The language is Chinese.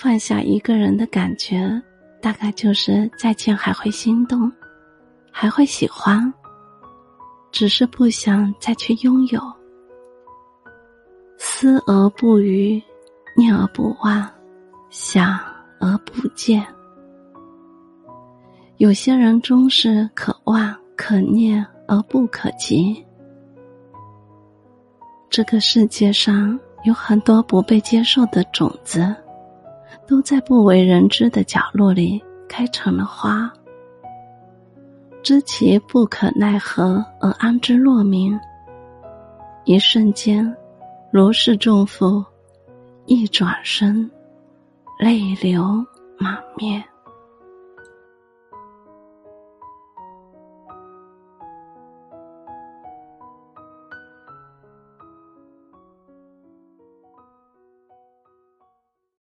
放下一个人的感觉，大概就是再见还会心动，还会喜欢，只是不想再去拥有。思而不语，念而不忘，想而不见。有些人终是可望可念而不可及。这个世界上有很多不被接受的种子，都在不为人知的角落里开成了花。知其不可奈何而安之若命，一瞬间，如释重负；一转身，泪流满面。